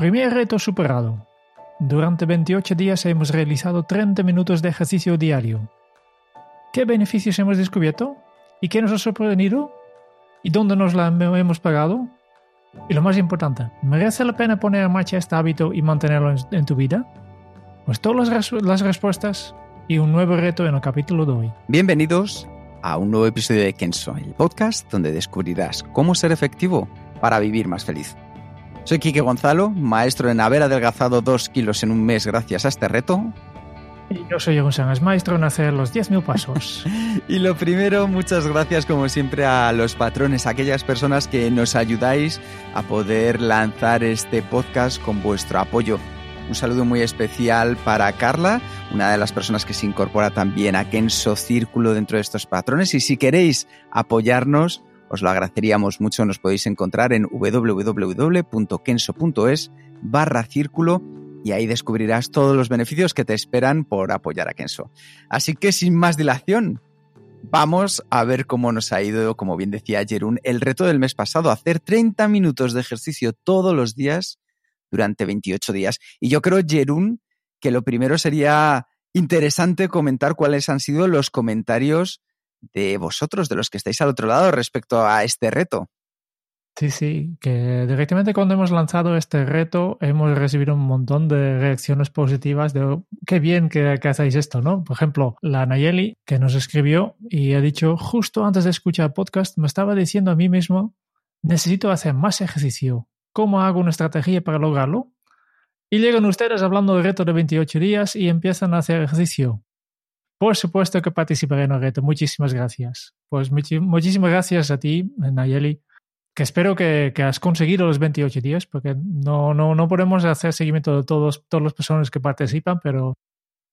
Primer reto superado. Durante 28 días hemos realizado 30 minutos de ejercicio diario. ¿Qué beneficios hemos descubierto? ¿Y qué nos ha sorprendido? ¿Y dónde nos la hemos pagado? Y lo más importante, ¿merece la pena poner en marcha este hábito y mantenerlo en, tu vida? Pues todas las respuestas y un nuevo reto en el capítulo de hoy. Bienvenidos a un nuevo episodio de Kenso, el podcast donde descubrirás cómo ser efectivo para vivir más feliz. Soy Quique Gonzalo, maestro en haber adelgazado dos kilos en un mes gracias a este reto. Y yo soy González, maestro en hacer los 10.000 pasos. Y lo primero, muchas gracias como siempre a los patrones, a aquellas personas que nos ayudáis a poder lanzar este podcast con vuestro apoyo. Un saludo muy especial para Carla, una de las personas que se incorpora también a Kenso Círculo dentro de estos patrones. Y si queréis apoyarnos, os lo agradeceríamos mucho. Nos podéis encontrar en www.kenso.es barra círculo y ahí descubrirás todos los beneficios que te esperan por apoyar a Kenso. Así que sin más dilación, vamos a ver cómo nos ha ido, como bien decía Jerún, el reto del mes pasado, hacer 30 minutos de ejercicio todos los días durante 28 días. Y yo creo, Jerún, que lo primero sería interesante comentar cuáles han sido los comentarios de vosotros, de los que estáis al otro lado respecto a este reto. Sí, sí, que directamente cuando hemos lanzado este reto hemos recibido un montón de reacciones positivas de "Oh, qué bien que, hacéis esto, ¿no? Por ejemplo, la Nayeli que nos escribió y ha dicho, justo antes de escuchar el podcast me estaba diciendo a mí mismo, necesito hacer más ejercicio. ¿Cómo hago una estrategia para lograrlo? Y llegan ustedes hablando del reto de 28 días y empiezan a hacer ejercicio. Por supuesto que participaré en el reto. Muchísimas gracias. Pues muchísimas gracias a ti, Nayeli que espero que, que has conseguido los 28 días, porque no, no, no podemos hacer seguimiento de todos, todas las personas que participan, pero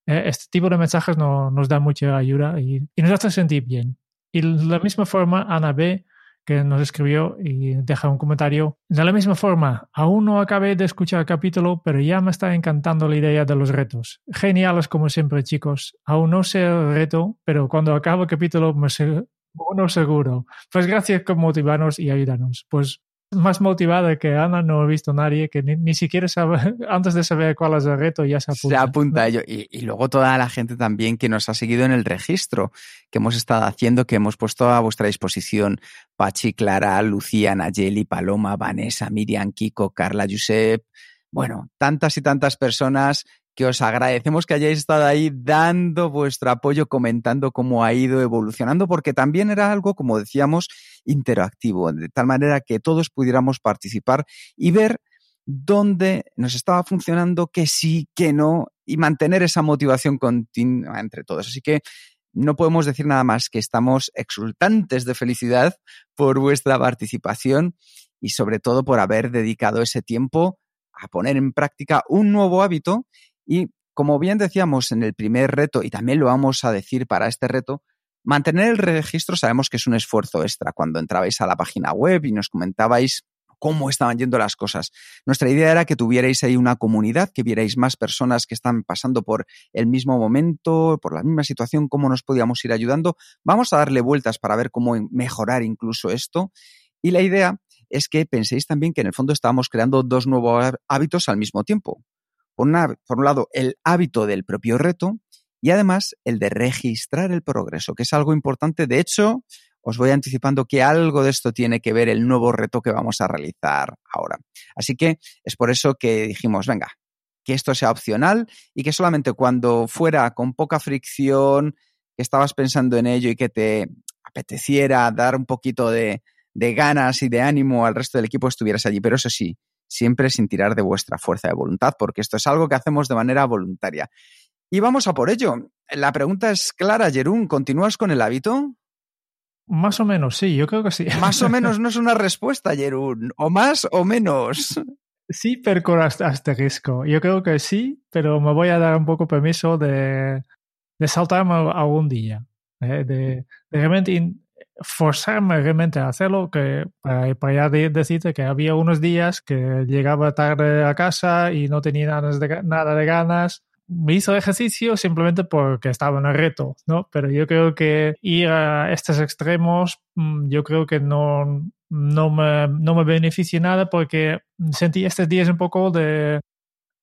eh, este tipo de mensajes no, nos da mucha ayuda y, y nos hace sentir bien. Y de la misma forma, Ana B., que nos escribió y deja un comentario, de la misma forma, aún no acabé de escuchar el capítulo, pero ya me está encantando la idea de los retos. Geniales como siempre, chicos. Aún no sé el reto, pero cuando acabe el capítulo me, se- uno seguro. Pues gracias por motivarnos y ayudarnos. Pues más motivada que Ana no he visto nadie que ni, ni siquiera sabe, antes de saber cuál es el reto ya se apunta. Se apunta a ello. Y, y luego toda la gente también que nos ha seguido en el registro que hemos estado haciendo, que hemos puesto a vuestra disposición. Pachi, Clara, Lucía, Nayeli, Paloma, Vanessa, Miriam, Kiko, Carla, Josep. Bueno, tantas y tantas personas que os agradecemos que hayáis estado ahí dando vuestro apoyo, comentando cómo ha ido evolucionando, porque también era algo, como decíamos, interactivo, de tal manera que todos pudiéramos participar y ver dónde nos estaba funcionando, que sí, que no, y mantener esa motivación continua entre todos. Así que no podemos decir nada más que estamos exultantes de felicidad por vuestra participación y sobre todo por haber dedicado ese tiempo a poner en práctica un nuevo hábito y como bien decíamos en el primer reto y también lo vamos a decir para este reto, mantener el registro sabemos que es un esfuerzo extra cuando entrabais a la página web y nos comentabais cómo estaban yendo las cosas. Nuestra idea era que tuvierais ahí una comunidad, que vierais más personas que están pasando por el mismo momento, por la misma situación, cómo nos podíamos ir ayudando. Vamos a darle vueltas para ver cómo mejorar incluso esto. Y la idea es que penséis también que en el fondo estábamos creando dos nuevos hábitos al mismo tiempo. Por, por un lado, el hábito del propio reto y además el de registrar el progreso, que es algo importante. De hecho, os voy anticipando que algo de esto tiene que ver el nuevo reto que vamos a realizar ahora. Así que es por eso que dijimos, venga, que esto sea opcional y que solamente cuando fuera con poca fricción, que estabas pensando en ello y que te apeteciera dar un poquito de, de ganas y de ánimo al resto del equipo, estuvieras allí. Pero eso sí, siempre sin tirar de vuestra fuerza de voluntad, porque esto es algo que hacemos de manera voluntaria. Y vamos a por ello. La pregunta es clara, Jerún, ¿continúas con el hábito? Más o menos, sí, yo creo que sí. Más o menos no es una respuesta, Jerún. O más o menos. Sí, pero con asterisco. Yo creo que sí, pero me voy a dar un poco permiso de, de saltarme algún día. ¿eh? De, de, realmente forzarme realmente a hacerlo, que para, para ya decirte que había unos días que llegaba tarde a casa y no tenía nada de, nada de ganas hizo ejercicio simplemente porque estaba en el reto, ¿no? Pero yo creo que ir a estos extremos, mm, yo creo que no, no, me, no me beneficia nada porque sentí estos días un poco de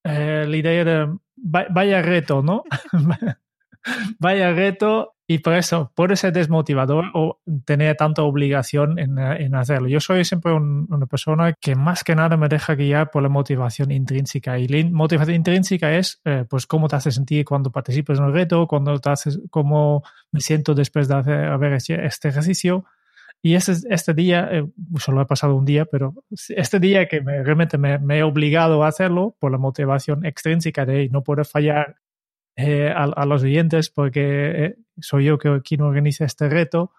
eh, la idea de vaya reto, ¿no? vaya reto y por eso puede ser desmotivador o tener tanta obligación en, en hacerlo. Yo soy siempre un, una persona que más que nada me deja guiar por la motivación intrínseca. Y la motivación intrínseca es, eh, pues, cómo te hace sentir cuando participas en un reto, cuando te haces, cómo me siento después de hacer, haber hecho este ejercicio. Y este, este día, eh, solo he pasado un día, pero este día que me, realmente me, me, he obligado a hacerlo por la motivación extrínseca de no poder fallar eh, a, a, los oyentes, porque eh, soy yo que, quien organiza este reto,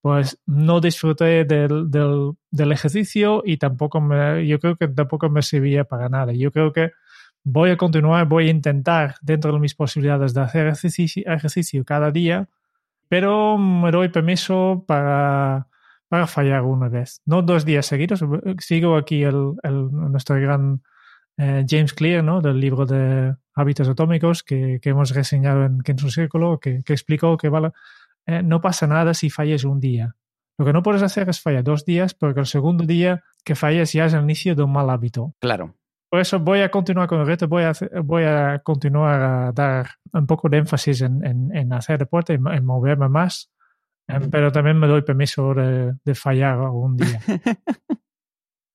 pues no disfruté del, del, del, ejercicio y tampoco me, yo creo que tampoco me servía para nada. Yo creo que voy a continuar, voy a intentar dentro de mis posibilidades de hacer ejercicio, ejercicio cada día, pero me doy permiso para, para fallar una vez. No dos días seguidos. Sigo aquí el, el nuestro gran eh, James Clear, ¿no? Del libro de hábitos atómicos que, que hemos reseñado en, en su círculo, que, que explicó que vale, eh, no pasa nada si falles un día. Lo que no puedes hacer es fallar dos días, porque el segundo día que falles ya es el inicio de un mal hábito. Claro. Por eso voy a continuar con el reto, voy a, hacer, voy a continuar a dar un poco de énfasis en, en, en hacer deporte, en, en moverme más, pero también me doy permiso de, de fallar algún día.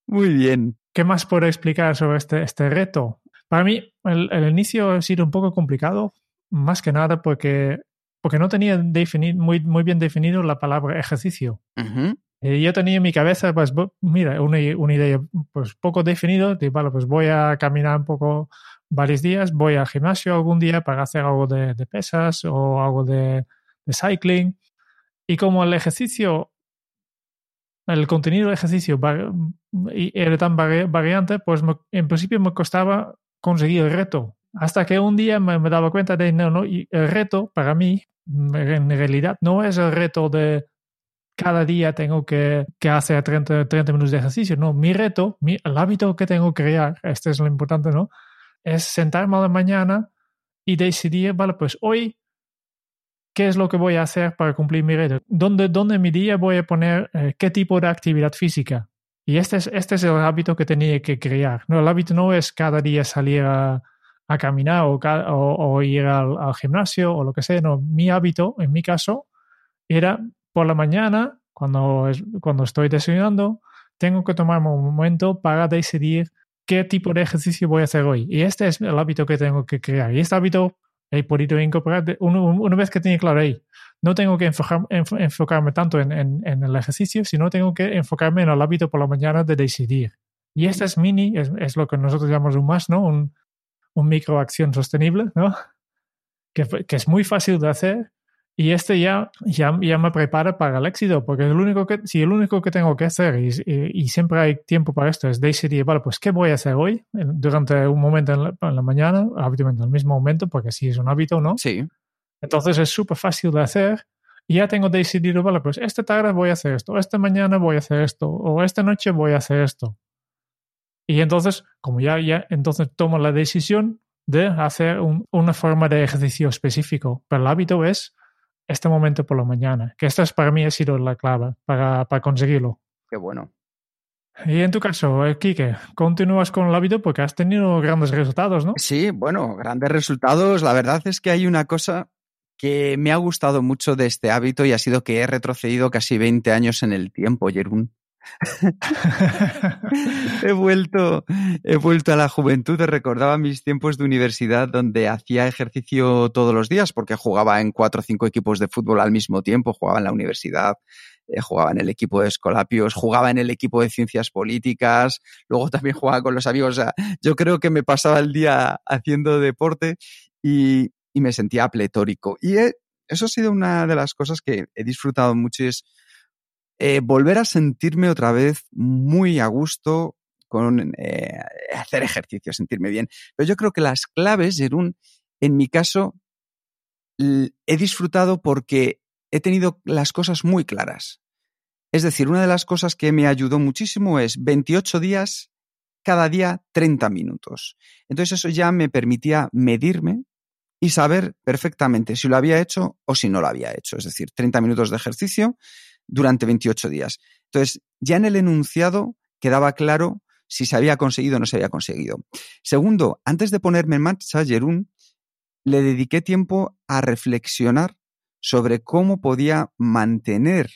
Muy bien. ¿Qué más puedo explicar sobre este, este reto? Para mí, el, el, inicio ha sido un poco complicado, más que nada porque, porque no tenía definir, muy, muy bien definido la palabra ejercicio. Uh -huh. y yo tenía en mi cabeza, pues, mira, una, una idea pues, poco definido, de, vale, pues voy a caminar un poco varios días, voy al gimnasio algún día para hacer algo de, de pesas o algo de, de cycling. Y como el ejercicio el contenido del ejercicio era tan variante, pues me, en principio me costaba conseguir el reto. Hasta que un día me, daba cuenta de, no, no, y el reto para mí, en realidad, no es el reto de cada día tengo que, hacer 30, 30 minutos de ejercicio. No, mi reto, mi, el hábito que tengo que crear, este es lo importante, ¿no? Es sentarme a la mañana y decidir, vale, pues hoy qué es lo que voy a hacer para cumplir mi reto, dónde, dónde en mi día voy a poner eh, qué tipo de actividad física. Y este es, este es el hábito que tenía que crear. No, el hábito no es cada día salir a, caminar o, ir al, al, gimnasio o lo que sea. No, mi hábito, en mi caso, era por la mañana, cuando, cuando estoy desayunando, tengo que tomarme un momento para decidir qué tipo de ejercicio voy a hacer hoy. Y este es el hábito que tengo que crear. Y este hábito he podido incorporar una, una vez que tenía claro ahí. No tengo que enfocar, enfocarme tanto en, el ejercicio, sino tengo que enfocarme en el hábito por la mañana de decidir. Y este es mini, es, lo que nosotros llamamos un más, ¿no? Un, un microacción sostenible, ¿no? Que, es muy fácil de hacer y este ya, ya, me prepara para el éxito, porque el único que, si el único que tengo que hacer, y, siempre hay tiempo para esto, es decidir, vale, pues, ¿qué voy a hacer hoy? Durante un momento en la, en la mañana, habitualmente en el mismo momento, porque si es un hábito, ¿no? Sí. Entonces es súper fácil de hacer. Y ya tengo decidido, vale, pues esta tarde voy a hacer esto, esta mañana voy a hacer esto, o esta noche voy a hacer esto. Y entonces, como ya, ya entonces tomo la decisión de hacer un, una forma de ejercicio específico. Pero el hábito es este momento por la mañana, que esta es para mí ha sido la clave para, para conseguirlo. Qué bueno. Y en tu caso, Kike, continúas con el hábito porque has tenido grandes resultados, ¿no? Sí, bueno, grandes resultados. La verdad es que hay una cosa que me ha gustado mucho de este hábito y ha sido que he retrocedido casi 20 años en el tiempo, Jerún. he vuelto he vuelto a la juventud. Recordaba mis tiempos de universidad donde hacía ejercicio todos los días porque jugaba en cuatro o cinco equipos de fútbol al mismo tiempo. Jugaba en la universidad eh, jugaba en el equipo de Escolapios jugaba en el equipo de ciencias políticas luego también jugaba con los amigos. O sea, yo creo que me pasaba el día haciendo deporte y, y me sentía pletórico. Y eso ha sido una de las cosas que he disfrutado mucho es eh, volver a sentirme otra vez muy a gusto con eh, hacer ejercicio, sentirme bien. Pero yo creo que las claves, Jerún, en mi caso, he disfrutado porque he tenido las cosas muy claras. Es decir, una de las cosas que me ayudó muchísimo es 28 días, cada día 30 minutos. Entonces eso ya me permitía medirme y saber perfectamente si lo había hecho o si no lo había hecho. Es decir, 30 minutos de ejercicio durante 28 días. Entonces, ya en el enunciado quedaba claro si se había conseguido o no se había conseguido. Segundo, antes de ponerme en marcha, Jerún, le dediqué tiempo a reflexionar sobre cómo podía mantener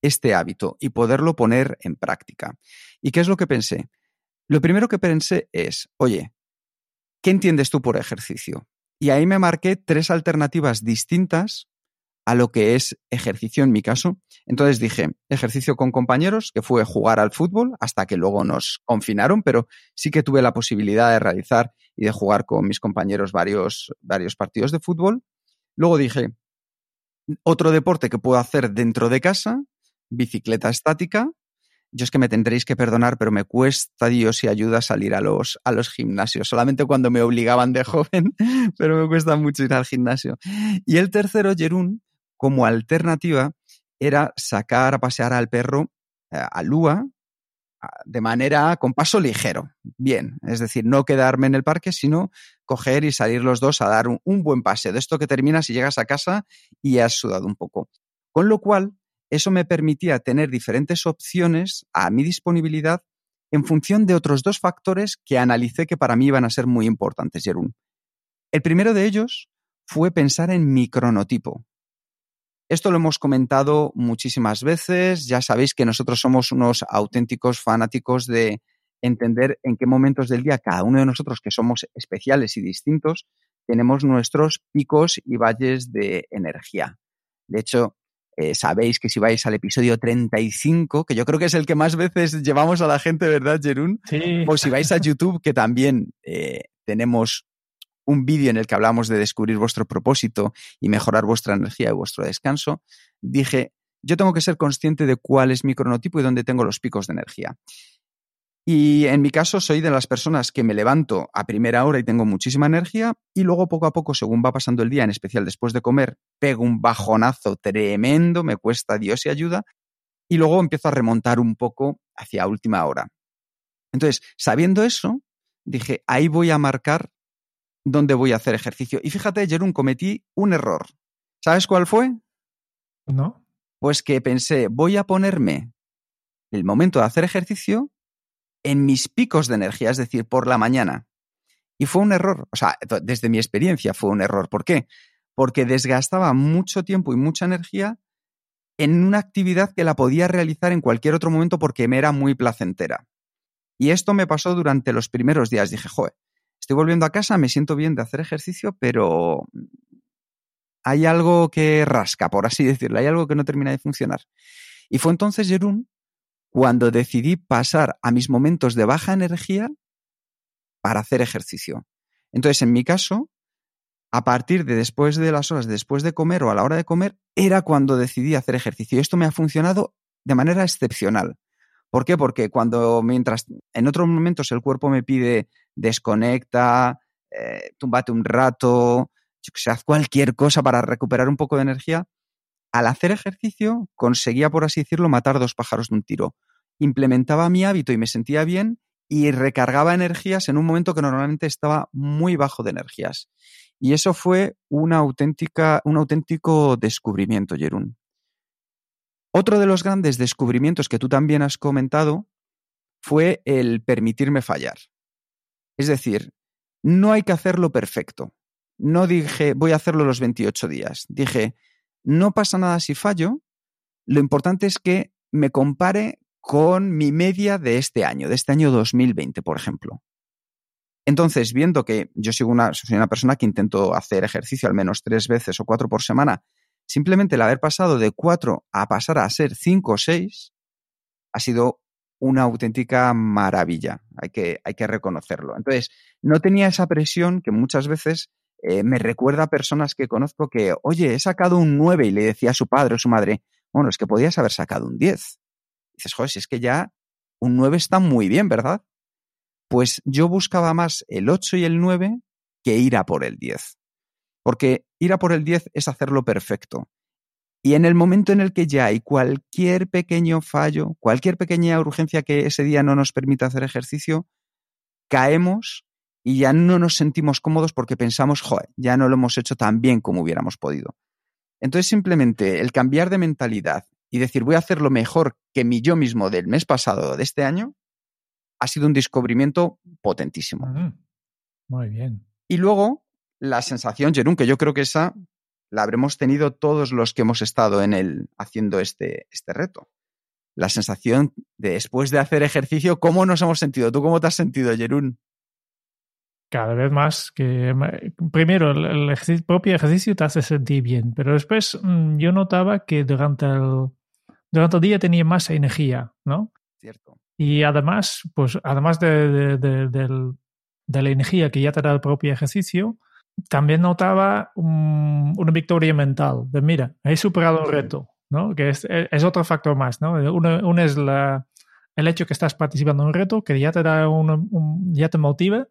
este hábito y poderlo poner en práctica. ¿Y qué es lo que pensé? Lo primero que pensé es, oye, ¿qué entiendes tú por ejercicio? Y ahí me marqué tres alternativas distintas a lo que es ejercicio en mi caso. Entonces dije, ejercicio con compañeros, que fue jugar al fútbol, hasta que luego nos confinaron, pero sí que tuve la posibilidad de realizar y de jugar con mis compañeros varios, varios partidos de fútbol. Luego dije, otro deporte que puedo hacer dentro de casa, bicicleta estática. Yo es que me tendréis que perdonar, pero me cuesta Dios y ayuda salir a los, a los gimnasios. Solamente cuando me obligaban de joven, pero me cuesta mucho ir al gimnasio. Y el tercero, Jerún, como alternativa, era sacar a pasear al perro eh, a Lua de manera con paso ligero. Bien, es decir, no quedarme en el parque, sino coger y salir los dos a dar un, un buen paseo. De esto que terminas y llegas a casa y has sudado un poco. Con lo cual, eso me permitía tener diferentes opciones a mi disponibilidad en función de otros dos factores que analicé que para mí iban a ser muy importantes, Jerún. El primero de ellos fue pensar en mi cronotipo. Esto lo hemos comentado muchísimas veces, ya sabéis que nosotros somos unos auténticos fanáticos de entender en qué momentos del día cada uno de nosotros, que somos especiales y distintos, tenemos nuestros picos y valles de energía. De hecho, eh, sabéis que si vais al episodio 35, que yo creo que es el que más veces llevamos a la gente, ¿verdad, Jerún? Sí. O si vais a YouTube, que también eh, tenemos un vídeo en el que hablamos de descubrir vuestro propósito y mejorar vuestra energía y vuestro descanso, dije, yo tengo que ser consciente de cuál es mi cronotipo y dónde tengo los picos de energía. Y en mi caso soy de las personas que me levanto a primera hora y tengo muchísima energía y luego poco a poco, según va pasando el día, en especial después de comer, pego un bajonazo tremendo, me cuesta Dios y ayuda y luego empiezo a remontar un poco hacia última hora. Entonces, sabiendo eso, dije, ahí voy a marcar dónde voy a hacer ejercicio. Y fíjate, Jerón, cometí un error. ¿Sabes cuál fue? No. Pues que pensé, voy a ponerme el momento de hacer ejercicio en mis picos de energía, es decir, por la mañana. Y fue un error, o sea, desde mi experiencia fue un error. ¿Por qué? Porque desgastaba mucho tiempo y mucha energía en una actividad que la podía realizar en cualquier otro momento porque me era muy placentera. Y esto me pasó durante los primeros días. Dije, joder, estoy volviendo a casa, me siento bien de hacer ejercicio, pero hay algo que rasca, por así decirlo, hay algo que no termina de funcionar. Y fue entonces, Jerún, cuando decidí pasar a mis momentos de baja energía para hacer ejercicio. Entonces, en mi caso, a partir de después de las horas después de comer o a la hora de comer, era cuando decidí hacer ejercicio. Esto me ha funcionado de manera excepcional. ¿Por qué? Porque cuando mientras en otros momentos el cuerpo me pide desconecta, eh, túmbate un rato, yo que sé, haz cualquier cosa para recuperar un poco de energía, al hacer ejercicio conseguía, por así decirlo, matar dos pájaros de un tiro. Implementaba mi hábito y me sentía bien y recargaba energías en un momento que normalmente estaba muy bajo de energías. Y eso fue una auténtica, un auténtico descubrimiento, Jerún. Otro de los grandes descubrimientos que tú también has comentado fue el permitirme fallar. Es decir, no hay que hacerlo perfecto. No dije, voy a hacerlo los 28 días. Dije, no pasa nada si fallo. Lo importante es que me compare con mi media de este año, de este año 2020, por ejemplo. Entonces, viendo que yo soy una, persona que intento hacer ejercicio al menos tres veces o cuatro por semana, simplemente el haber pasado de cuatro a pasar a ser cinco o seis ha sido una auténtica maravilla. Hay que, hay que reconocerlo. Entonces, no tenía esa presión que muchas veces eh, me recuerda a personas que conozco que, oye, he sacado un 9 y le decía a su padre o su madre, bueno, es que podías haber sacado un 10. Dices, joder, si es que ya un 9 está muy bien, ¿verdad? Pues yo buscaba más el 8 y el 9 que ir a por el 10. Porque ir a por el 10 es hacerlo perfecto. Y en el momento en el que ya hay cualquier pequeño fallo, cualquier pequeña urgencia que ese día no nos permita hacer ejercicio, caemos y ya no nos sentimos cómodos porque pensamos, joder, ya no lo hemos hecho tan bien como hubiéramos podido. Entonces simplemente el cambiar de mentalidad y decir voy a hacerlo mejor que mi yo mismo del mes pasado o de este año, ha sido un descubrimiento potentísimo. Muy bien. Y luego la sensación, Jerún, que yo creo que esa la habremos tenido todos los que hemos estado en el haciendo este, este reto. La sensación de después de hacer ejercicio, ¿cómo nos hemos sentido? ¿Tú cómo te has sentido, Jerún? Cada vez más que primero el, propio ejercicio te hace sentir bien, pero después mm, yo notaba que durante el, durante el día tenía más energía, ¿no? Cierto. Y además, pues además de, de la energía que ya te da el propio ejercicio, también notaba una victoria mental, de mira, he superado un reto, ¿no? Que es, es otro factor más, ¿no? Uno, es la, el hecho que estás participando en un reto, que ya te da un, ya te motiva,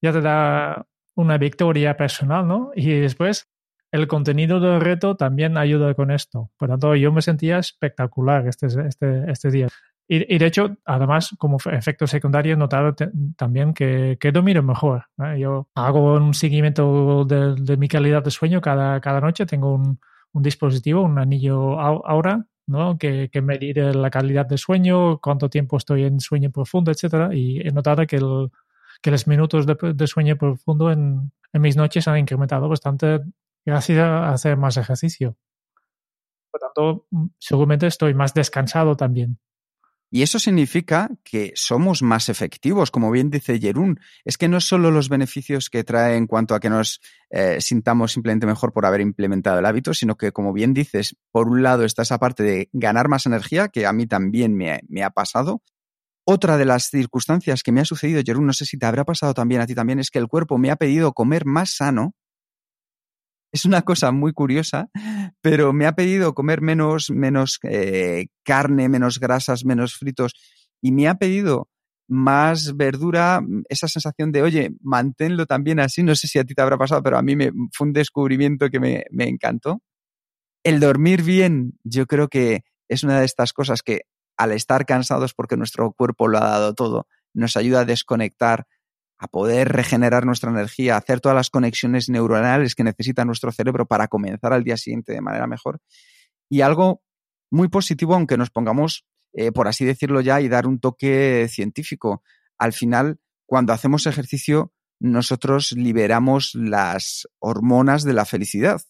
ya te da una victoria personal, ¿no? Y después el contenido del reto también ayuda con esto. Por tanto, yo me sentía espectacular este, este, este día. Y, de hecho, además, como efecto secundario, he notado también que, que mejor. Yo hago un seguimiento de, mi calidad de sueño cada, cada noche. Tengo un, un dispositivo, un anillo Aura, ¿no? que, que medir la calidad de sueño, cuánto tiempo estoy en sueño profundo, etcétera. Y he notado que, el, que los minutos de, de sueño profundo en, en, mis noches han incrementado bastante gracias a hacer más ejercicio. Por tanto, seguramente estoy más descansado también. Y eso significa que somos más efectivos, como bien dice Jerún. Es que no solo los beneficios que trae en cuanto a que nos eh, sintamos simplemente mejor por haber implementado el hábito, sino que, como bien dices, por un lado está esa parte de ganar más energía, que a mí también me, me ha pasado. Otra de las circunstancias que me ha sucedido, Jerún, no sé si te habrá pasado también a ti también, es que el cuerpo me ha pedido comer más sano es una cosa muy curiosa, pero me ha pedido comer menos, menos eh, carne, menos grasas, menos fritos y me ha pedido más verdura, esa sensación de, oye, manténlo también así, no sé si a ti te habrá pasado, pero a mí me, fue un descubrimiento que me, me encantó. El dormir bien, yo creo que es una de estas cosas que al estar cansados porque nuestro cuerpo lo ha dado todo, nos ayuda a desconectar, a poder regenerar nuestra energía, hacer todas las conexiones neuronales que necesita nuestro cerebro para comenzar al día siguiente de manera mejor. Y algo muy positivo, aunque nos pongamos, eh, por así decirlo ya, y dar un toque científico. Al final, cuando hacemos ejercicio, nosotros liberamos las hormonas de la felicidad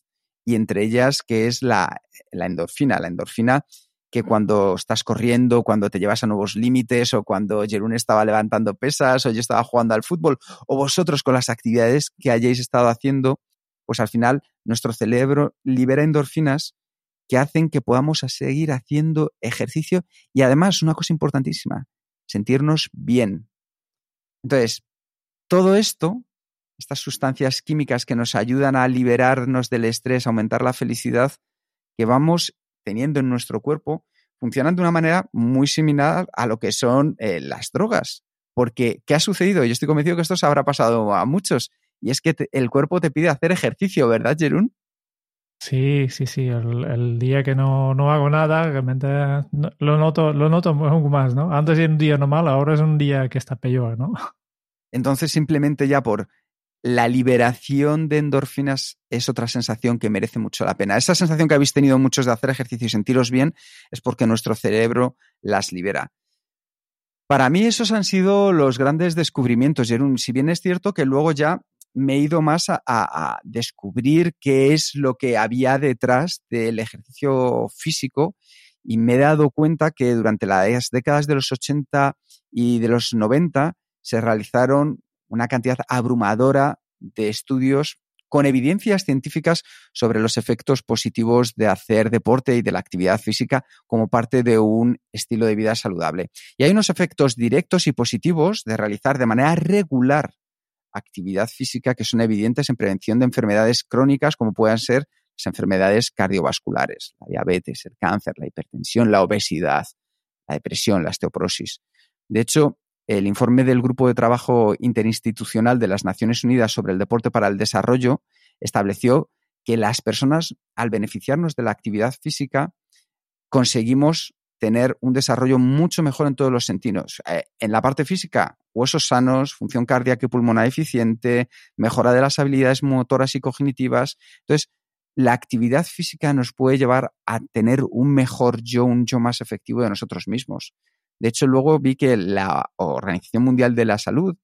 y entre ellas que es la, la endorfina. La endorfina que cuando estás corriendo, cuando te llevas a nuevos límites, o cuando Jerún estaba levantando pesas, o yo estaba jugando al fútbol, o vosotros con las actividades que hayáis estado haciendo, pues al final nuestro cerebro libera endorfinas que hacen que podamos seguir haciendo ejercicio y además, una cosa importantísima, sentirnos bien. Entonces, todo esto, estas sustancias químicas que nos ayudan a liberarnos del estrés, aumentar la felicidad, que vamos teniendo en nuestro cuerpo funcionan de una manera muy similar a lo que son eh, las drogas. Porque, ¿qué ha sucedido? Yo estoy convencido que esto se habrá pasado a muchos. Y es que el cuerpo te pide hacer ejercicio, ¿verdad, Jerún? Sí, sí, sí. El, día que no, no, hago nada, realmente lo noto, lo noto más, ¿no? Antes era un día normal, ahora es un día que está peor, ¿no? Entonces, simplemente ya por la liberación de endorfinas es otra sensación que merece mucho la pena. Esa sensación que habéis tenido muchos de hacer ejercicio y sentiros bien es porque nuestro cerebro las libera. Para mí esos han sido los grandes descubrimientos, Jerún. Si bien es cierto que luego ya me he ido más a, descubrir qué es lo que había detrás del ejercicio físico y me he dado cuenta que durante las décadas de los 80 y de los 90 se realizaron una cantidad abrumadora de estudios con evidencias científicas sobre los efectos positivos de hacer deporte y de la actividad física como parte de un estilo de vida saludable. Y hay unos efectos directos y positivos de realizar de manera regular actividad física que son evidentes en prevención de enfermedades crónicas como puedan ser las enfermedades cardiovasculares, la diabetes, el cáncer, la hipertensión, la obesidad, la depresión, la osteoporosis. De hecho, el informe del Grupo de Trabajo Interinstitucional de las Naciones Unidas sobre el Deporte para el Desarrollo estableció que las personas, al beneficiarnos de la actividad física, conseguimos tener un desarrollo mucho mejor en todos los sentidos. Eh, en la parte física, huesos sanos, función cardíaca y pulmonar eficiente, mejora de las habilidades motoras y cognitivas. Entonces, la actividad física nos puede llevar a tener un mejor yo, un yo más efectivo de nosotros mismos. De hecho, luego vi que la Organización Mundial de la Salud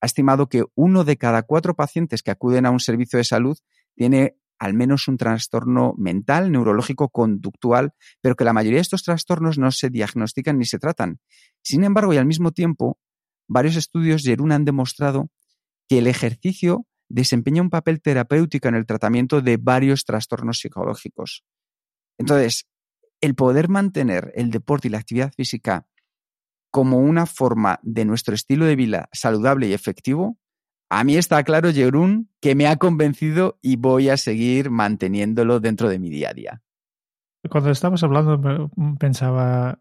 ha estimado que uno de cada cuatro pacientes que acuden a un servicio de salud tiene al menos un trastorno mental, neurológico, conductual, pero que la mayoría de estos trastornos no se diagnostican ni se tratan. Sin embargo, y al mismo tiempo, varios estudios Jerún han demostrado que el ejercicio desempeña un papel terapéutico en el tratamiento de varios trastornos psicológicos. Entonces, el poder mantener el deporte y la actividad física como una forma de nuestro estilo de vida saludable y efectivo a mí está claro, Jerún, que me ha convencido y voy a seguir manteniéndolo dentro de mi día a día. Cuando estabas hablando pensaba,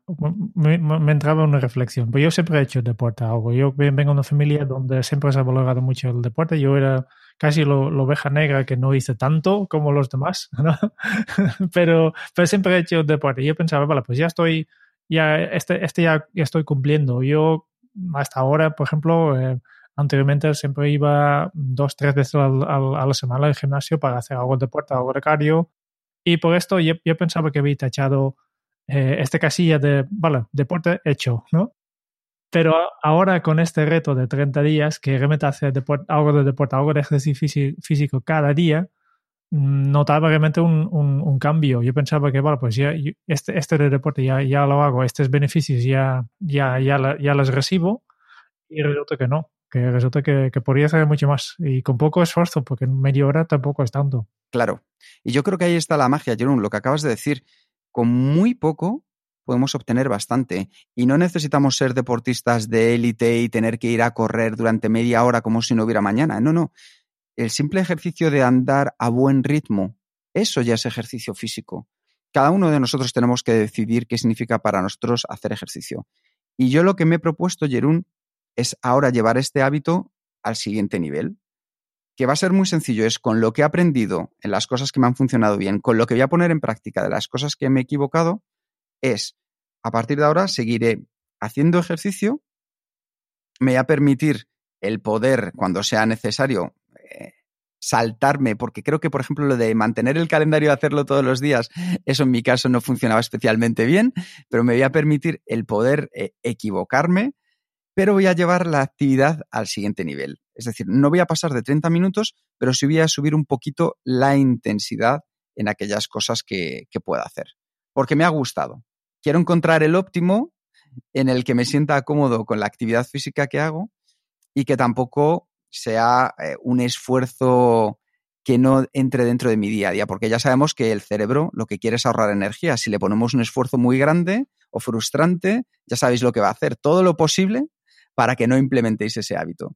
me, entraba una reflexión, pues yo siempre he hecho deporte algo, yo vengo de una familia donde siempre se ha valorado mucho el deporte, yo era casi la oveja negra que no hice tanto como los demás, pero, pero siempre he hecho deporte, yo pensaba, vale, pues ya estoy, ya, este, este ya, estoy cumpliendo, yo hasta ahora, por ejemplo, eh, Anteriormente siempre iba dos, tres veces a, la semana al gimnasio para hacer algo de deporte, algo de cardio. Y por esto yo, pensaba que había tachado eh, esta casilla de, vale, deporte hecho, ¿no? Pero ahora con este reto de 30 días, que realmente hace algo de deporte, algo de ejercicio físico cada día, notaba realmente un, un, cambio. Yo pensaba que, vale, pues ya este, este de deporte ya, ya lo hago, estos beneficios ya, ya, ya, ya los recibo y resulta que no que resulta que, podría ser mucho más y con poco esfuerzo, porque en media hora tampoco es tanto. Claro. Y yo creo que ahí está la magia, Jerón, lo que acabas de decir. Con muy poco podemos obtener bastante y no necesitamos ser deportistas de élite y tener que ir a correr durante media hora como si no hubiera mañana. No, no. El simple ejercicio de andar a buen ritmo, eso ya es ejercicio físico. Cada uno de nosotros tenemos que decidir qué significa para nosotros hacer ejercicio. Y yo lo que me he propuesto, Jerún, es ahora llevar este hábito al siguiente nivel, que va a ser muy sencillo, es con lo que he aprendido en las cosas que me han funcionado bien, con lo que voy a poner en práctica de las cosas que me he equivocado, es a partir de ahora seguiré haciendo ejercicio, me va a permitir el poder, cuando sea necesario, eh, saltarme, porque creo que, por ejemplo, lo de mantener el calendario y hacerlo todos los días, eso en mi caso no funcionaba especialmente bien, pero me voy a permitir el poder eh, equivocarme, pero voy a llevar la actividad al siguiente nivel. Es decir, no voy a pasar de 30 minutos, pero sí voy a subir un poquito la intensidad en aquellas cosas que, pueda hacer. Porque me ha gustado. Quiero encontrar el óptimo en el que me sienta cómodo con la actividad física que hago y que tampoco sea eh, un esfuerzo que no entre dentro de mi día a día, porque ya sabemos que el cerebro lo que quiere es ahorrar energía. Si le ponemos un esfuerzo muy grande o frustrante, ya sabéis lo que va a hacer. Todo lo posible para que no implementéis ese hábito.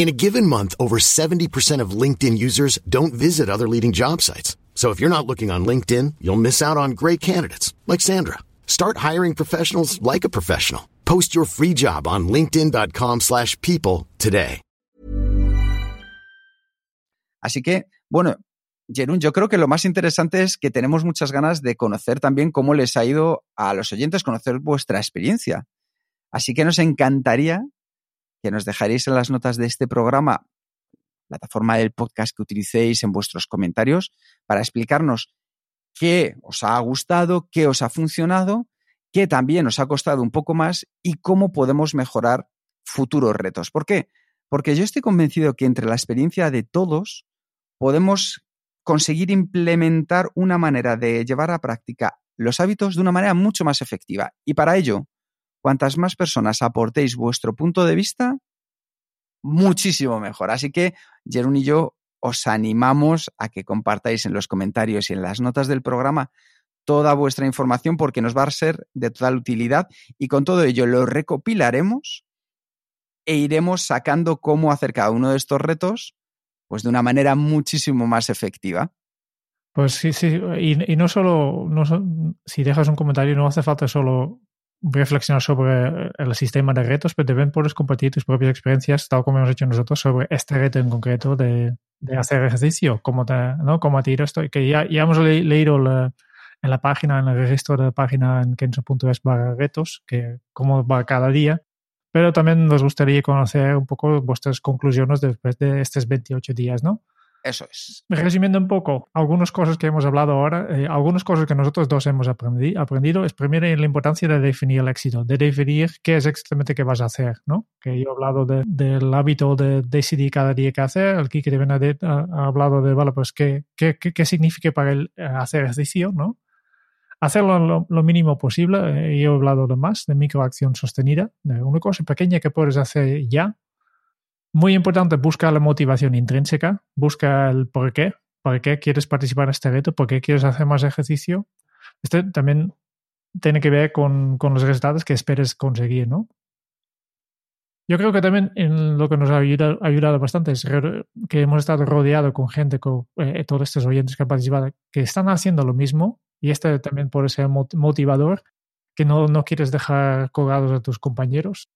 In a given month, over 70% of LinkedIn users don't visit other leading job sites. So if you're not looking on LinkedIn, you'll miss out on great candidates like Sandra. Start hiring professionals like a professional. Post your free job on linkedin.com/people today. Así que, bueno, Jerún, yo creo que lo más interesante es que tenemos muchas ganas de conocer también cómo les ha ido a los oyentes, conocer vuestra experiencia. Así que nos encantaría que nos dejaréis en las notas de este programa, plataforma del podcast que utilicéis en vuestros comentarios, para explicarnos qué os ha gustado, qué os ha funcionado, qué también os ha costado un poco más y cómo podemos mejorar futuros retos. ¿Por qué? Porque yo estoy convencido que entre la experiencia de todos podemos conseguir implementar una manera de llevar a práctica los hábitos de una manera mucho más efectiva. Y para ello, cuantas más personas aportéis vuestro punto de vista, muchísimo mejor. Así que Jerún y yo os animamos a que compartáis en los comentarios y en las notas del programa toda vuestra información porque nos va a ser de total utilidad y con todo ello lo recopilaremos e iremos sacando cómo hacer cada uno de estos retos pues de una manera muchísimo más efectiva. Pues sí, sí, y, no solo, no, si dejas un comentario, no hace falta solo reflexionar sobre el sistema de retos, pero también puedes compartir tus propias experiencias, tal como hemos hecho nosotros, sobre este reto en concreto de, de hacer ejercicio, como te, ¿no? Como te esto, que ya, ya hemos leído en la página, en el registro de la página en kenzo.es barra retos, que cómo va cada día, pero también nos gustaría conocer un poco vuestras conclusiones después de estos 28 días, ¿no? Eso es. Resumiendo un poco, algunas cosas que hemos hablado ahora, eh, algunas cosas que nosotros dos hemos aprendi aprendido, es primero la importancia de definir el éxito, de definir qué es exactamente qué vas a hacer, ¿no? Que yo he hablado del hábito de decidir cada día qué hacer, el Kike de ha, ha hablado de, vale, pues qué, qué, qué, significa para él eh, hacer ejercicio, ¿no? Hacerlo lo, mínimo posible, eh, yo he hablado de más, de microacción sostenida, de una cosa pequeña que puedes hacer ya, muy importante, busca la motivación intrínseca, busca el por qué, por qué quieres participar en este reto, por qué quieres hacer más ejercicio. Este también tiene que ver con, los resultados que esperes conseguir, ¿no? Yo creo que también en lo que nos ha ayudado, bastante es que hemos estado rodeados con gente, con eh, todos estos oyentes que han participado, que están haciendo lo mismo y este también puede ser motivador, que no, no quieres dejar colgados a tus compañeros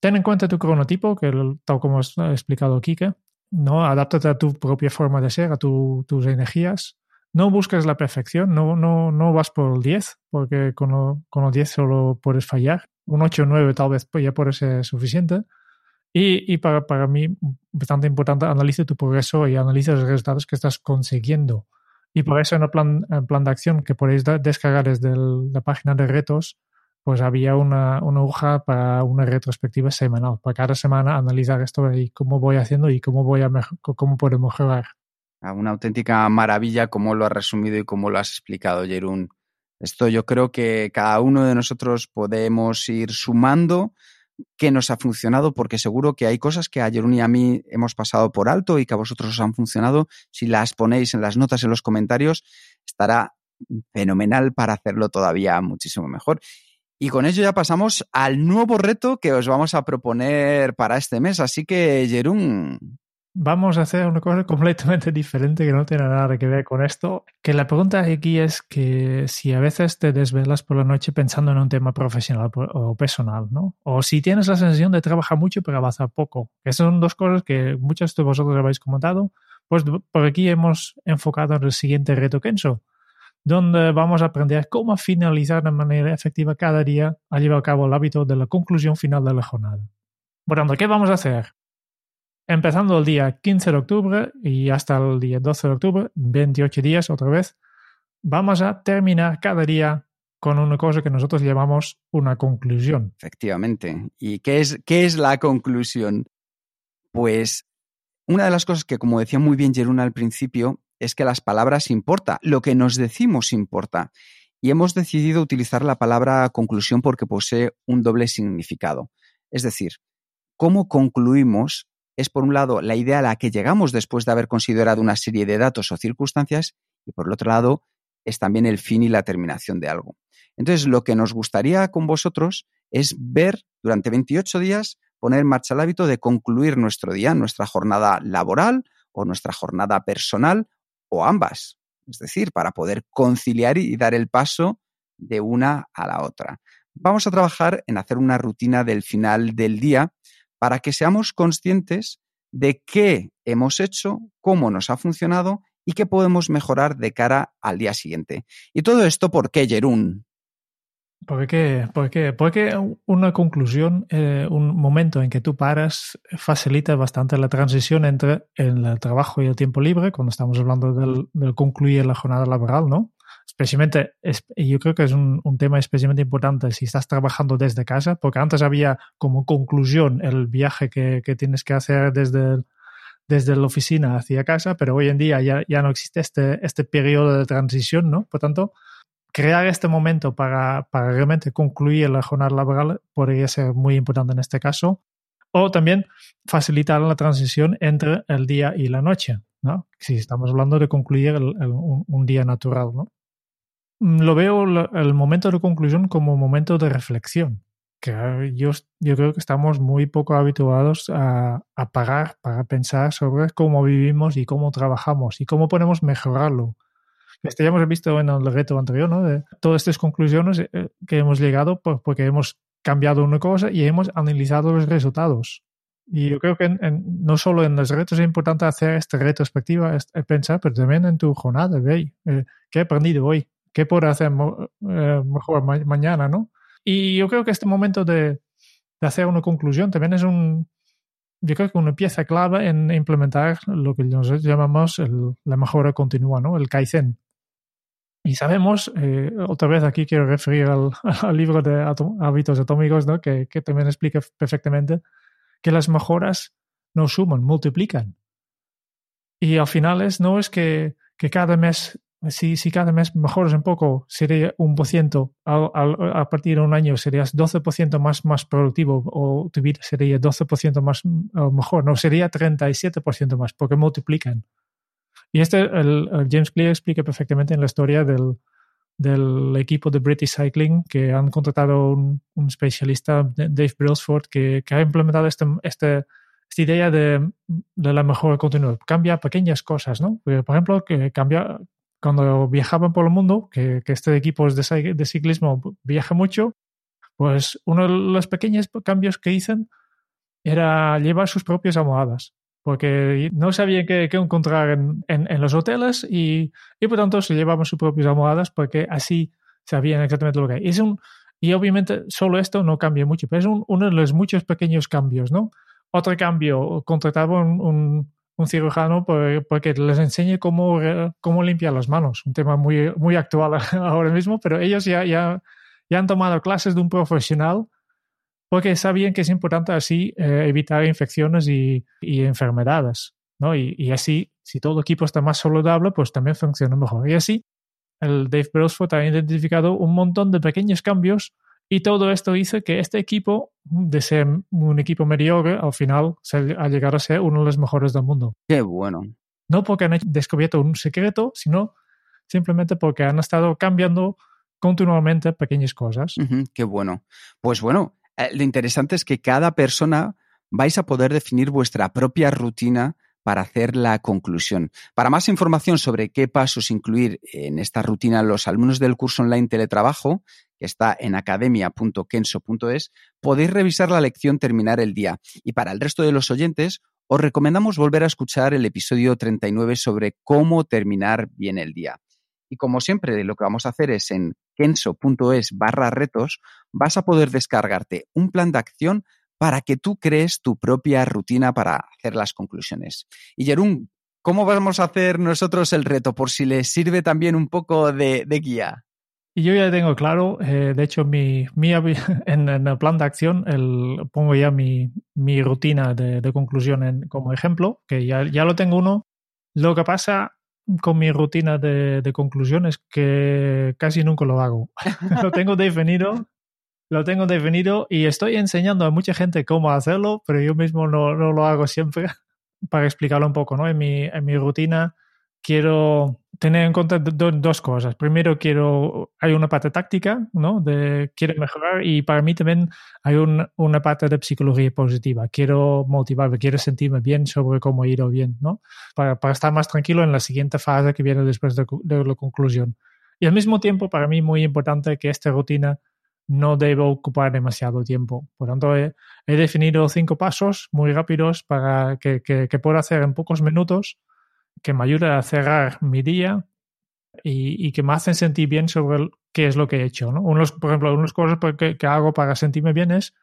ten en cuenta tu cronotipo, que tal como ha explicado Kike, ¿no? Adáptate a tu propia forma de ser, a tus energías. No busques la perfección, no, no, no vas por el 10, porque con, con el 10 solo puedes fallar. Un 8 o 9 tal vez ya puede ser suficiente. Y, para, mí, bastante importante, analice tu progreso y analice los resultados que estás consiguiendo. Y por eso en el plan de acción que podéis descargar desde la página de retos, pues había una, una, hoja para una retrospectiva semanal, para cada semana analizar esto y cómo voy haciendo y cómo voy a cómo puedo mejorar. Ah, una auténtica maravilla cómo lo has resumido y cómo lo has explicado, Jerún. Esto yo creo que cada uno de nosotros podemos ir sumando qué nos ha funcionado, porque seguro que hay cosas que a Jerún y a mí hemos pasado por alto y que a vosotros os han funcionado. Si las ponéis en las notas, en los comentarios, estará fenomenal para hacerlo todavía muchísimo mejor. Y con ello ya pasamos al nuevo reto que os vamos a proponer para este mes. Así que, Jerún. Vamos a hacer una cosa completamente diferente que no tiene nada que ver con esto. Que la pregunta aquí es que si a veces te desvelas por la noche pensando en un tema profesional o personal, ¿no? O si tienes la sensación de trabajar mucho pero avanzar poco. Esas son dos cosas que muchos de vosotros habéis comentado. Pues por aquí hemos enfocado en el siguiente reto Kenzo donde vamos a aprender cómo finalizar de manera efectiva cada día a llevar a cabo el hábito de la conclusión final de la jornada. Bueno, ¿qué vamos a hacer? Empezando el día 15 de octubre y hasta el día 12 de octubre, 28 días otra vez, vamos a terminar cada día con una cosa que nosotros llamamos una conclusión. Efectivamente. ¿Y qué es, qué es la conclusión? Pues una de las cosas que, como decía muy bien Jeruna al principio, es que las palabras importa, lo que nos decimos importa. Y hemos decidido utilizar la palabra conclusión porque posee un doble significado. Es decir, cómo concluimos es, por un lado, la idea a la que llegamos después de haber considerado una serie de datos o circunstancias, y por el otro lado, es también el fin y la terminación de algo. Entonces, lo que nos gustaría con vosotros es ver durante 28 días, poner en marcha el hábito de concluir nuestro día, nuestra jornada laboral o nuestra jornada personal o ambas. Es decir, para poder conciliar y dar el paso de una a la otra. Vamos a trabajar en hacer una rutina del final del día para que seamos conscientes de qué hemos hecho, cómo nos ha funcionado y qué podemos mejorar de cara al día siguiente. Y todo esto, ¿por qué, Jerún? ¿Por qué? Porque, porque una conclusión, eh, un momento en que tú paras, facilita bastante la transición entre el trabajo y el tiempo libre, cuando estamos hablando del, del concluir la jornada laboral, ¿no? Especialmente, yo creo que es un, un, tema especialmente importante si estás trabajando desde casa, porque antes había como conclusión el viaje que, que tienes que hacer desde, desde la oficina hacia casa, pero hoy en día ya, ya no existe este, este periodo de transición, ¿no? Por tanto, crear este momento para, realmente concluir la jornada laboral podría ser muy importante en este caso. O también facilitar la transición entre el día y la noche, ¿no? Si estamos hablando de concluir un, día natural, ¿no? Mm, lo veo el momento de conclusión como momento de reflexión. Que yo, yo creo que estamos muy poco habituados a, a parar para pensar sobre cómo vivimos y cómo trabajamos y cómo podemos mejorarlo esto ya hemos visto en el reto anterior, ¿no? De todas estas conclusiones eh, que hemos llegado pues, porque hemos cambiado una cosa y hemos analizado los resultados. Y yo creo que en, en, no solo en los retos es importante hacer esta retrospectiva, pensar, pero también en tu jornada, ve, eh, ¿qué he aprendido hoy? ¿Qué puedo hacer eh, mejor ma mañana, no? Y yo creo que este momento de, de hacer una conclusión también es un, yo creo que una pieza clave en implementar lo que nosotros llamamos el, la mejora continua, ¿no? El Kaizen. Y sabemos, eh, otra vez aquí quiero referir al, al libro de Atom hábitos atómicos, ¿no? que, que, también explica perfectamente que las mejoras no suman, multiplican. Y al final es, no es que, que cada mes, si, si cada mes mejoras un poco, sería un por ciento, a partir de un año serías 12% más, más productivo o tu vida sería 12% más mejor, no, sería 37% más, porque multiplican. Y este, el, James Clear explica perfectamente en la historia del, del equipo de British Cycling que han contratado un, especialista, Dave Brailsford, que, ha implementado este, este, esta idea de, de la mejora continua. Cambia pequeñas cosas, ¿no? Por ejemplo, que cambia cuando viajaban por el mundo, que, este equipo de, de ciclismo viaja mucho, pues uno de los pequeños cambios que hicieron era llevar sus propias almohadas porque no sabían qué, qué encontrar en, en, en, los hoteles y, y por tanto se llevaban sus propias almohadas porque así sabían exactamente lo que hay. Es un, y obviamente solo esto no cambia mucho, pero es un, uno de los muchos pequeños cambios, ¿no? Otro cambio, contrataba un, un, un cirujano porque les enseñe cómo, cómo limpiar las manos, un tema muy, muy actual ahora mismo, pero ellos ya, ya, ya han tomado clases de un profesional porque sabían que es importante así eh, evitar infecciones y, y enfermedades, ¿no? Y, y, así, si todo el equipo está más saludable, pues también funciona mejor. Y así, el Dave Brailsford ha identificado un montón de pequeños cambios y todo esto hizo que este equipo, de ser un equipo mediocre, al final se ha llegado a ser uno de los mejores del mundo. Qué bueno. No porque han descubierto un secreto, sino simplemente porque han estado cambiando continuamente pequeñas cosas. Uh -huh, qué bueno. Pues bueno, lo interesante es que cada persona vais a poder definir vuestra propia rutina para hacer la conclusión. Para más información sobre qué pasos incluir en esta rutina los alumnos del curso online teletrabajo, que está en academia.kenso.es, podéis revisar la lección Terminar el día. Y para el resto de los oyentes, os recomendamos volver a escuchar el episodio 39 sobre cómo terminar bien el día. Y como siempre, lo que vamos a hacer es en kenso.es barra retos, vas a poder descargarte un plan de acción para que tú crees tu propia rutina para hacer las conclusiones. Y Jerún, ¿cómo vamos a hacer nosotros el reto? Por si les sirve también un poco de, guía. Y yo ya tengo claro, eh, de hecho, mi, mi en, el plan de acción el, pongo ya mi, mi rutina de, conclusión como ejemplo, que ya, ya lo tengo uno. Lo que pasa con mi rutina de, de conclusión es que casi nunca lo hago. lo tengo definido, lo tengo definido y estoy enseñando a mucha gente cómo hacerlo, pero yo mismo no, no lo hago siempre para explicarlo un poco, ¿no? En mi, en mi rutina quiero tener en cuenta do, dos cosas. Primero, quiero, hay una parte táctica, ¿no? De quiero mejorar y para mí también hay un, una parte de psicología positiva. Quiero motivarme, quiero sentirme bien sobre cómo ir o bien, ¿no? Para, para estar más tranquilo en la siguiente fase que viene después de, de la conclusión. Y al mismo tiempo, para mí muy importante que esta rutina no debe ocupar demasiado tiempo. Por tanto, he, he definido cinco pasos muy rápidos para que, que, que pueda hacer en pocos minutos que me ayuda a cerrar mi día y, que me hacen sentir bien sobre el, qué es lo que he hecho. ¿no? Unos, por ejemplo, unas cosas que, que hago para sentirme bien es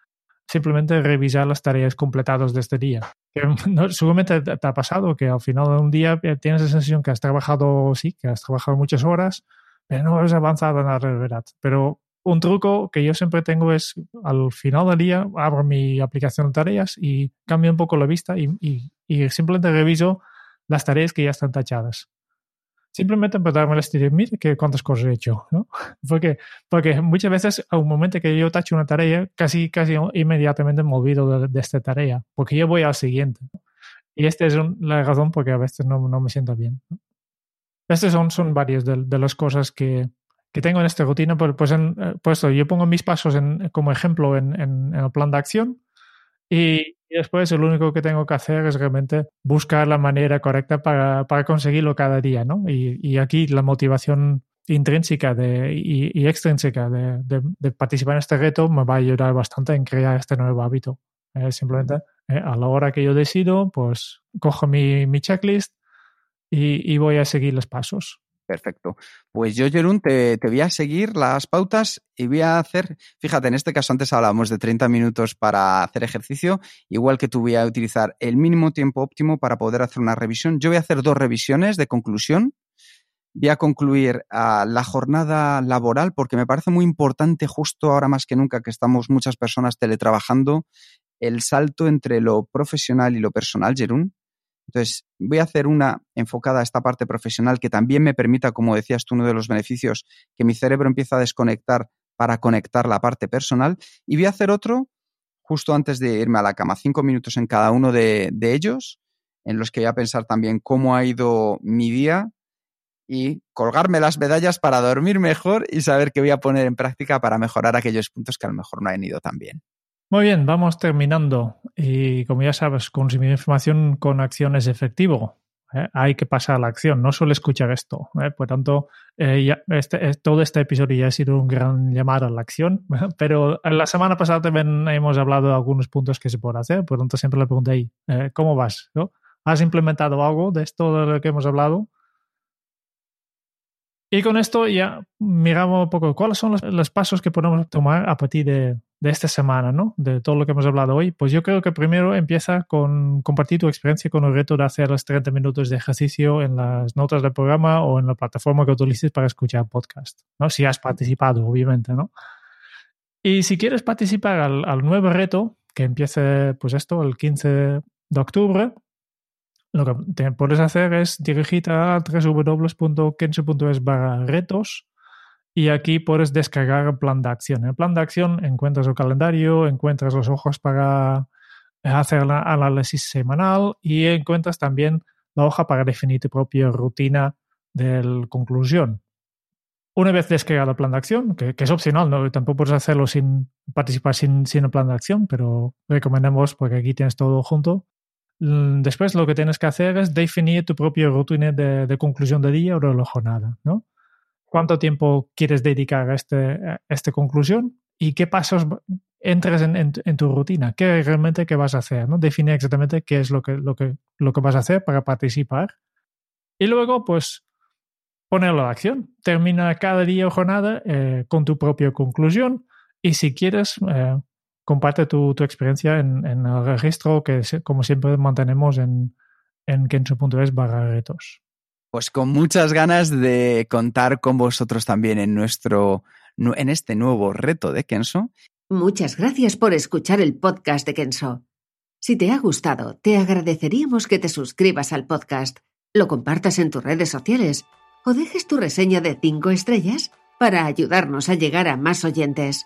simplemente revisar las tareas completadas de este día. Que, no, seguramente te, ha pasado que al final de un día eh, tienes la sensación que has trabajado, sí, que has trabajado muchas horas, pero no has avanzado en la realidad. Pero un truco que yo siempre tengo es al final del día abro mi aplicación de tareas y cambio un poco la vista y, y, y simplemente reviso las tareas que ya están tachadas simplemente empezarme a decir, mira que cuántas cosas he hecho, ¿no? Porque, porque muchas veces a un momento que yo tacho una tarea, casi, casi inmediatamente me olvido de, de esta tarea, porque yo voy al siguiente. Y esta es un, la razón porque a veces no, no me siento bien. ¿no? Estas son, son varias de, de, las cosas que, que tengo en esta rutina. Pues, en, pues yo pongo mis pasos en, como ejemplo en, en, en el plan de acción y, y después lo único que tengo que hacer es realmente buscar la manera correcta para, para conseguirlo cada día, ¿no? Y, y, aquí la motivación intrínseca de, y, y extrínseca de, de, de, participar en este reto me va a ayudar bastante en crear este nuevo hábito. Eh, simplemente eh, a la hora que yo decido, pues cojo mi, mi checklist y, y voy a seguir los pasos. Perfecto. Pues yo, Jerún, te, voy a seguir las pautas y voy a hacer, fíjate, en este caso antes hablábamos de 30 minutos para hacer ejercicio, igual que tú voy a utilizar el mínimo tiempo óptimo para poder hacer una revisión. Yo voy a hacer dos revisiones de conclusión. Voy a concluir uh, la jornada laboral porque me parece muy importante justo ahora más que nunca que estamos muchas personas teletrabajando, el salto entre lo profesional y lo personal, Jerún. Entonces, voy a hacer una enfocada a esta parte profesional que también me permita, como decías tú, uno de los beneficios, que mi cerebro empieza a desconectar para conectar la parte personal. Y voy a hacer otro justo antes de irme a la cama, cinco minutos en cada uno de, ellos, en los que voy a pensar también cómo ha ido mi día y colgarme las medallas para dormir mejor y saber qué voy a poner en práctica para mejorar aquellos puntos que a lo mejor no han ido tan bien. Muy bien, vamos terminando. Y como ya sabes, consumir información con acción es efectivo. ¿eh? Hay que pasar a la acción, no solo escuchar esto. ¿eh? Por tanto, eh, ya este, todo este episodio ya ha sido un gran llamado a la acción. Pero la semana pasada también hemos hablado de algunos puntos que se pueden hacer. Por tanto, siempre le pregunté, ¿cómo vas? ¿Has implementado algo de esto de lo que hemos hablado? Y con esto ya miramos un poco cuáles son los, los pasos que podemos tomar a partir de, de, esta semana, ¿no? De todo lo que hemos hablado hoy. Pues yo creo que primero empieza con compartir tu experiencia con el reto de hacer los 30 minutos de ejercicio en las notas del programa o en la plataforma que utilices para escuchar podcast, ¿no? Si has participado, obviamente, ¿no? Y si quieres participar al, al nuevo reto, que empiece, pues esto, el 15 de octubre, lo que puedes hacer es dirigirte a www.kenso.es barra retos y aquí puedes descargar el plan de acción. En el plan de acción encuentras el calendario, encuentras los ojos para hacer el análisis semanal y encuentras también la hoja para definir tu propia rutina de conclusión. Una vez descargado el plan de acción, que, es opcional, ¿no? tampoco puedes hacerlo sin participar sin, sin el plan de acción, pero recomendamos porque aquí tienes todo junto después lo que tienes que hacer es definir tu propia rutina de, conclusión de día o de la jornada, ¿no? ¿Cuánto tiempo quieres dedicar a, este, esta conclusión? ¿Y qué pasos entres en, tu rutina? ¿Qué realmente qué vas a hacer? ¿no? Define exactamente qué es lo que, lo, que, lo que vas a hacer para participar. Y luego, pues, ponerlo a acción. Termina cada día o jornada eh, con tu propia conclusión. Y si quieres, eh, comparte tu, tu experiencia en, en, el registro que, como siempre, mantenemos en, en kenso.es barra retos. Pues con muchas ganas de contar con vosotros también en nuestro en este nuevo reto de Kenso. Muchas gracias por escuchar el podcast de Kenso. Si te ha gustado, te agradeceríamos que te suscribas al podcast, lo compartas en tus redes sociales o dejes tu reseña de 5 estrellas para ayudarnos a llegar a más oyentes.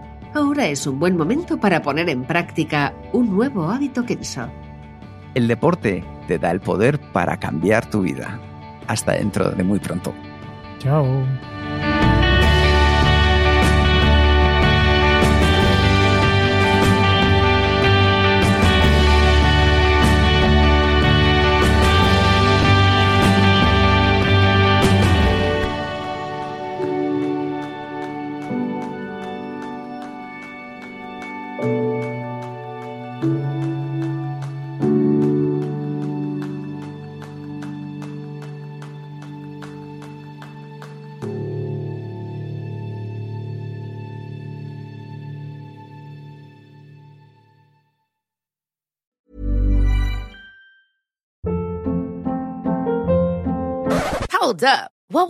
ahora es un buen momento para poner en práctica un nuevo hábito Kenso. El deporte te da el poder para cambiar tu vida. Hasta dentro de muy pronto. Chao.